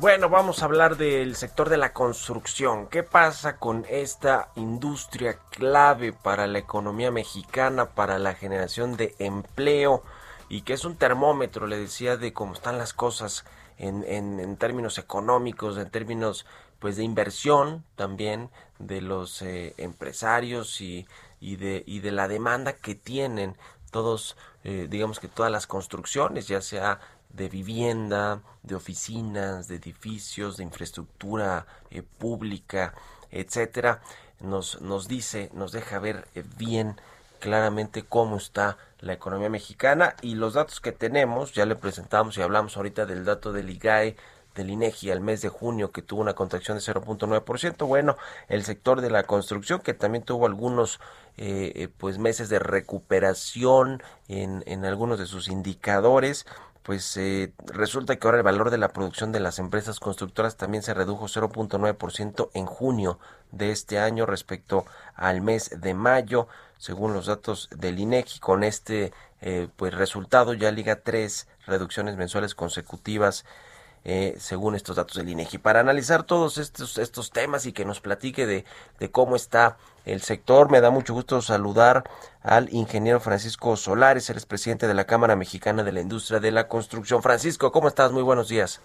Bueno, vamos a hablar del sector de la construcción. ¿Qué pasa con esta industria clave para la economía mexicana, para la generación de empleo y que es un termómetro, le decía, de cómo están las cosas en, en, términos económicos, en términos pues de inversión también de los eh, empresarios y, y, de, y de la demanda que tienen todos, eh, digamos que todas las construcciones, ya sea de vivienda, de oficinas, de edificios, de infraestructura eh, pública, etcétera, nos, nos dice, nos deja ver eh, bien claramente cómo está la economía mexicana y los datos que tenemos, ya le presentamos y hablamos ahorita del dato del IGAE del INEGI al mes de junio que tuvo una contracción de 0.9%, bueno, el sector de la construcción que también tuvo algunos eh, pues meses de recuperación en, en algunos de sus indicadores, pues eh, resulta que ahora el valor de la producción de las empresas constructoras también se redujo 0.9% en junio de este año respecto al mes de mayo, según los datos del INEGI. Con este eh, pues resultado ya liga tres reducciones mensuales consecutivas. Eh, según estos datos del INEGI. Para analizar todos estos, estos temas y que nos platique de, de cómo está el sector. Me da mucho gusto saludar al ingeniero Francisco Solares, el presidente de la Cámara Mexicana de la Industria de la Construcción. Francisco, ¿cómo estás? Muy buenos días.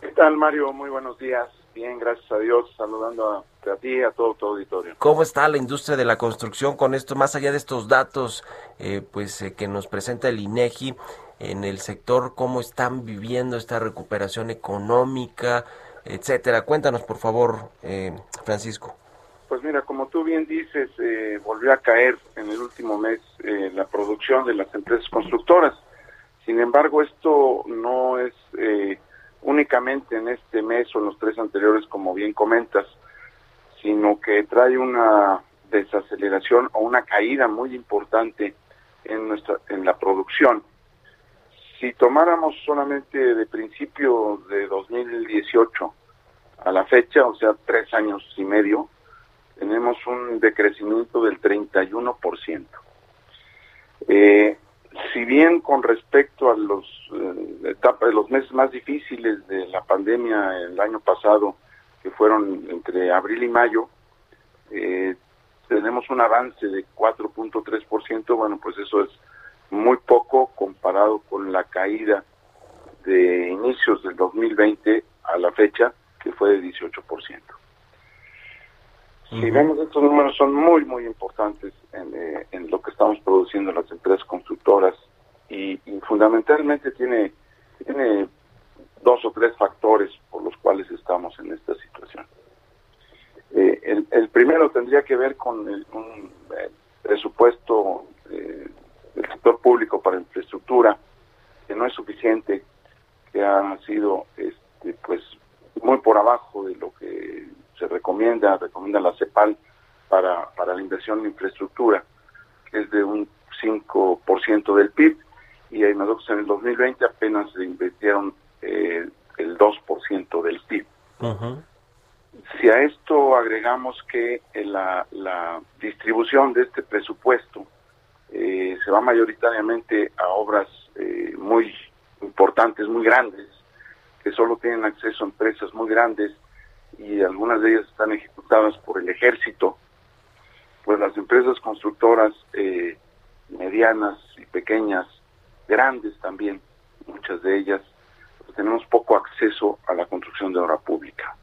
¿Qué tal, Mario? Muy buenos días. Bien, gracias a Dios, saludando a, ti y a todo tu auditorio. ¿Cómo está la industria de la construcción con esto, más allá de estos datos eh, pues eh, que nos presenta el INEGI en el sector, cómo están viviendo esta recuperación económica, etcétera? Cuéntanos, por favor, eh, Francisco. Pues mira, como tú bien dices, eh, volvió a caer en el último mes eh, la producción de las empresas constructoras. Sin embargo, esto no es eh, únicamente en este mes o en los tres anteriores, como bien comentas, sino que trae una desaceleración o una caída muy importante en nuestra en la producción. Si tomáramos solamente de principio de 2018 a la fecha, o sea, tres años y medio, tenemos un decrecimiento del 31%. Eh, si bien con respecto a los eh, etapas, los meses más difíciles de la pandemia el año pasado, que fueron entre abril y mayo, eh, tenemos un avance de 4.3%, bueno, pues eso es muy poco comparado con la caída de inicios del 2020 a la fecha, que fue de 18%. Si vemos estos números son muy, muy importantes eh, en, lo que estamos produciendo las empresas constructoras y, fundamentalmente tiene, tiene dos o tres factores por los cuales estamos en esta situación. Eh, el, primero tendría que ver con el, un presupuesto eh, del sector público para infraestructura que no es suficiente, que ha sido este, pues muy por abajo de lo que se recomienda, recomienda la CEPAL para, para la inversión en infraestructura, que es de un 5% del PIB, y nosotros en el 2020 apenas se invirtieron eh, el 2% del PIB. Si a esto agregamos que eh, la, la distribución de este presupuesto se va mayoritariamente a obras muy importantes, muy grandes, que solo tienen acceso a empresas muy grandes y algunas de ellas están ejecutadas por el ejército, pues las empresas constructoras eh, medianas y pequeñas, grandes también, muchas de ellas, pues tenemos poco acceso a la construcción de obra pública.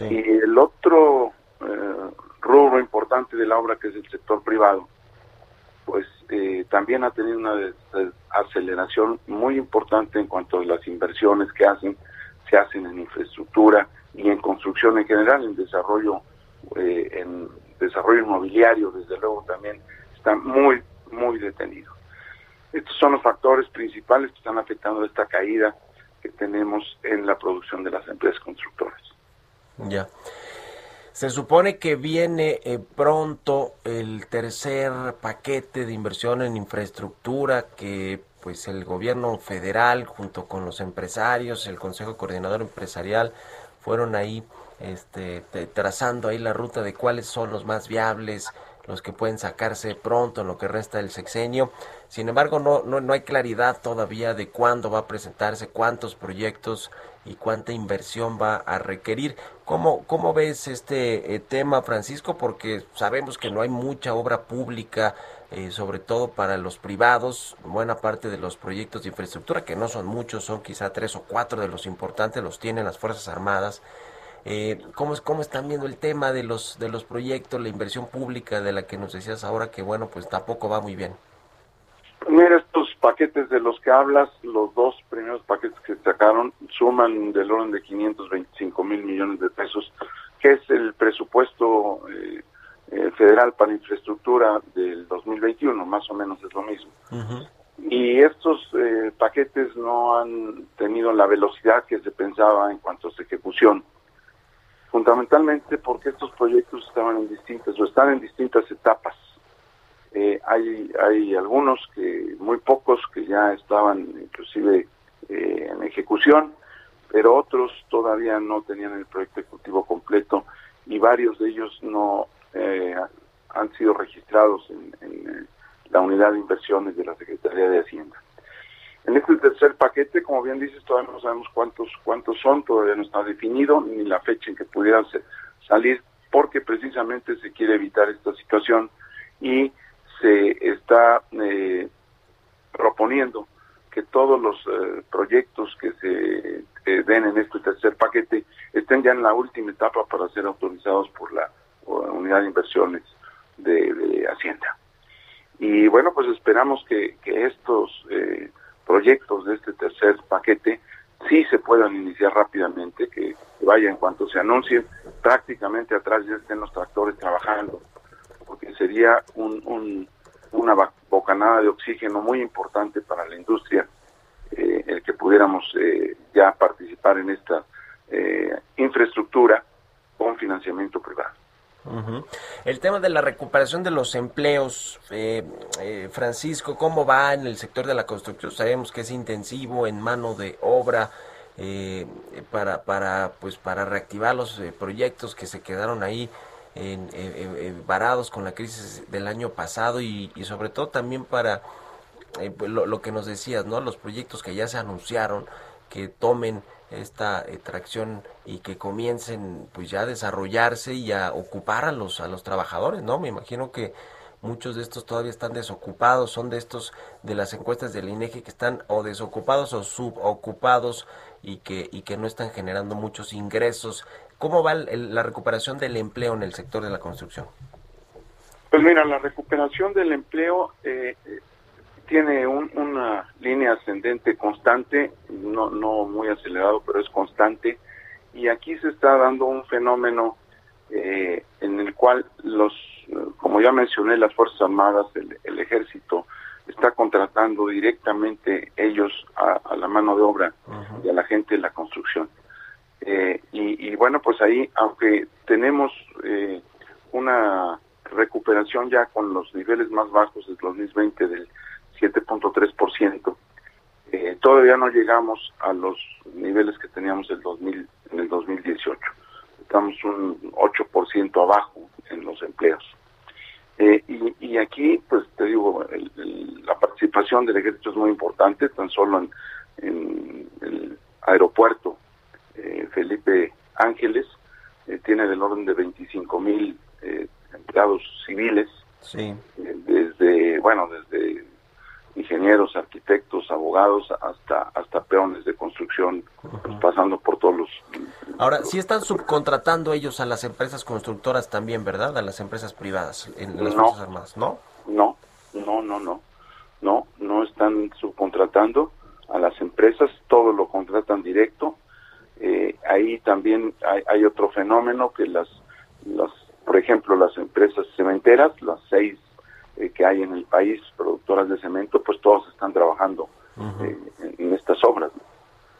Y el otro eh, rubro importante de la obra, que es el sector privado, pues eh, también ha tenido una aceleración muy importante en cuanto a las inversiones que hacen, se hacen en infraestructura y en construcción en general, en desarrollo, eh, en desarrollo inmobiliario, desde luego también está muy, muy detenido. Estos son los factores principales que están afectando esta caída que tenemos en la producción de las empresas constructoras. Ya. Se supone que viene eh, pronto el tercer paquete de inversión en infraestructura que pues el gobierno federal junto con los empresarios, el Consejo Coordinador Empresarial fueron ahí este, trazando ahí la ruta de cuáles son los más viables, los que pueden sacarse pronto en lo que resta del sexenio. Sin embargo, no, no, no hay claridad todavía de cuándo va a presentarse, cuántos proyectos y cuánta inversión va a requerir. ¿Cómo, cómo ves este eh, tema, Francisco? Porque sabemos que no hay mucha obra pública, eh, sobre todo para los privados. Buena parte de los proyectos de infraestructura, que no son muchos, son quizá tres o cuatro de los importantes, los tienen las Fuerzas Armadas. Eh, ¿cómo, ¿Cómo están viendo el tema de los, de los proyectos, la inversión pública de la que nos decías ahora que, bueno, pues tampoco va muy bien? Mira, estos paquetes de los que hablas, los dos primeros paquetes que sacaron, suman del orden de 525 mil millones de pesos, que es el presupuesto eh, eh, federal para infraestructura del 2021, más o menos es lo mismo. Y estos eh, paquetes no han tenido la velocidad que se pensaba en cuanto a su ejecución fundamentalmente porque estos proyectos estaban en distintas o están en distintas etapas. Eh, hay, hay algunos que, muy pocos que ya estaban inclusive eh, en ejecución, pero otros todavía no tenían el proyecto ejecutivo completo y varios de ellos no eh, han sido registrados en la unidad de inversiones de la Secretaría de Hacienda. En este tercer paquete, como bien dices, todavía no sabemos cuántos cuántos son, todavía no está definido ni la fecha en que pudieran salir, porque precisamente se quiere evitar esta situación y se está eh, proponiendo que todos los eh, proyectos que se den en este tercer paquete estén ya en la última etapa para ser autorizados por la, unidad de inversiones de, Hacienda. Y bueno, pues esperamos que, que estos eh, proyectos de este tercer paquete sí se puedan iniciar rápidamente, que vaya en cuanto se anuncien, prácticamente atrás ya estén los tractores trabajando, porque sería un, una bocanada de oxígeno muy importante para la industria eh, el que pudiéramos eh, ya participar en esta eh, infraestructura con financiamiento privado. El tema de la recuperación de los empleos, eh, eh, Francisco, ¿cómo va en el sector de la construcción? Sabemos que es intensivo en mano de obra eh, para, para, pues, para reactivar los proyectos que se quedaron ahí en, varados con la crisis del año pasado y, sobre todo también para pues, lo, lo, que nos decías, ¿no? Los proyectos que ya se anunciaron que tomen esta eh, tracción y que comiencen pues ya a desarrollarse y a ocupar a los a los trabajadores, ¿no? Me imagino que muchos de estos todavía están desocupados, son de estos de las encuestas del INEGI que están o desocupados o subocupados y que y que no están generando muchos ingresos. ¿Cómo va la recuperación del empleo en el sector de la construcción? Pues mira, la recuperación del empleo eh, tiene una línea ascendente constante, no, no muy acelerado, pero es constante. Y aquí se está dando un fenómeno eh, en el cual los, como ya mencioné, las Fuerzas Armadas, el, Ejército, está contratando directamente ellos a, la mano de obra y a la gente de la construcción. Eh, y, bueno, pues ahí, aunque tenemos eh, una recuperación ya con los niveles más bajos del 2020 del 7.3%. Eh, todavía no llegamos a los niveles que teníamos el 2000, en el 2018. Estamos un 8% abajo en los empleos. Eh, y, aquí, pues te digo, la participación del ejército es muy importante, tan solo en, el aeropuerto eh, Felipe Ángeles eh, tiene del orden de 25 mil empleados civiles. Sí. desde, bueno, desde ingenieros, arquitectos, abogados, hasta hasta peones de construcción, pues, pasando por todos los... Ahora, sí están subcontratando ellos a las empresas constructoras también, ¿verdad? A las empresas privadas, en las Fuerzas Armadas, ¿no? No, no, no, no. No, no están subcontratando a las empresas, todo lo contratan directo. Eh, ahí también hay, otro fenómeno que las, las, por ejemplo, las empresas cementeras, las seis eh, que hay en el país, productoras de cemento, pues todos están trabajando eh, en, estas obras.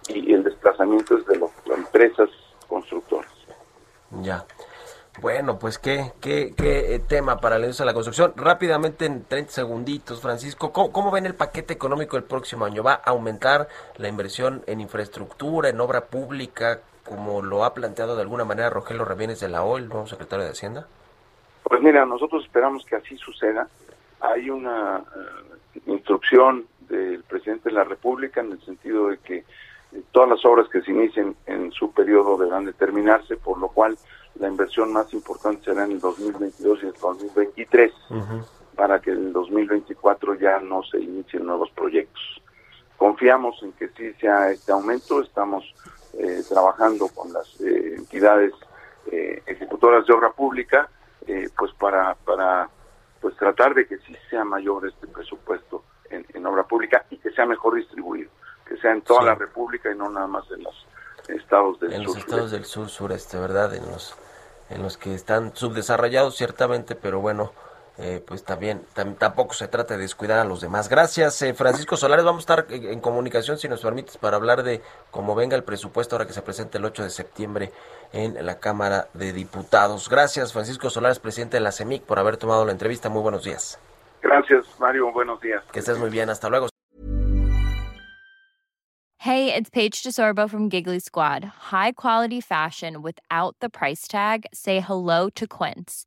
Y, el desplazamiento es de las empresas constructoras. Ya. Bueno, pues qué, qué, qué tema para la industria de la construcción. Rápidamente, en 30 segunditos, Francisco, ¿cómo, ven el paquete económico del próximo año? ¿Va a aumentar la inversión en infraestructura, en obra pública, como lo ha planteado de alguna manera Rogelio Rebienes de la OL, el nuevo secretario de Hacienda? Pues mira, nosotros esperamos que así suceda. Hay una eh, instrucción del presidente de la República en el sentido de que eh, todas las obras que se inicien en su periodo deberán determinarse, por lo cual la inversión más importante será en el 2022 y el 2023, para que en el 2024 ya no se inicien nuevos proyectos. Confiamos en que sí sea este aumento, estamos eh, trabajando con las eh, entidades eh, ejecutoras de obra pública, pues para, para pues tratar de que sí sea mayor este presupuesto en, obra pública y que sea mejor distribuido, que sea en toda la República y no nada más en los estados del sur. En los estados del sur sureste, ¿verdad? En los en los que están subdesarrollados ciertamente, pero bueno, eh, pues también tampoco se trata de descuidar a los demás. Gracias, eh, Francisco Solares. Vamos a estar en, comunicación, si nos permites, para hablar de cómo venga el presupuesto ahora que se presente el 8 de septiembre en la Cámara de Diputados. Gracias, Francisco Solares, presidente de la CEMIC, por haber tomado la entrevista. Muy buenos días. Gracias, Mario. Buenos días. Que estés muy bien. Hasta luego. Hey, it's Paige DeSorbo from Giggly Squad. High quality fashion without the price tag. Say hello to Quince.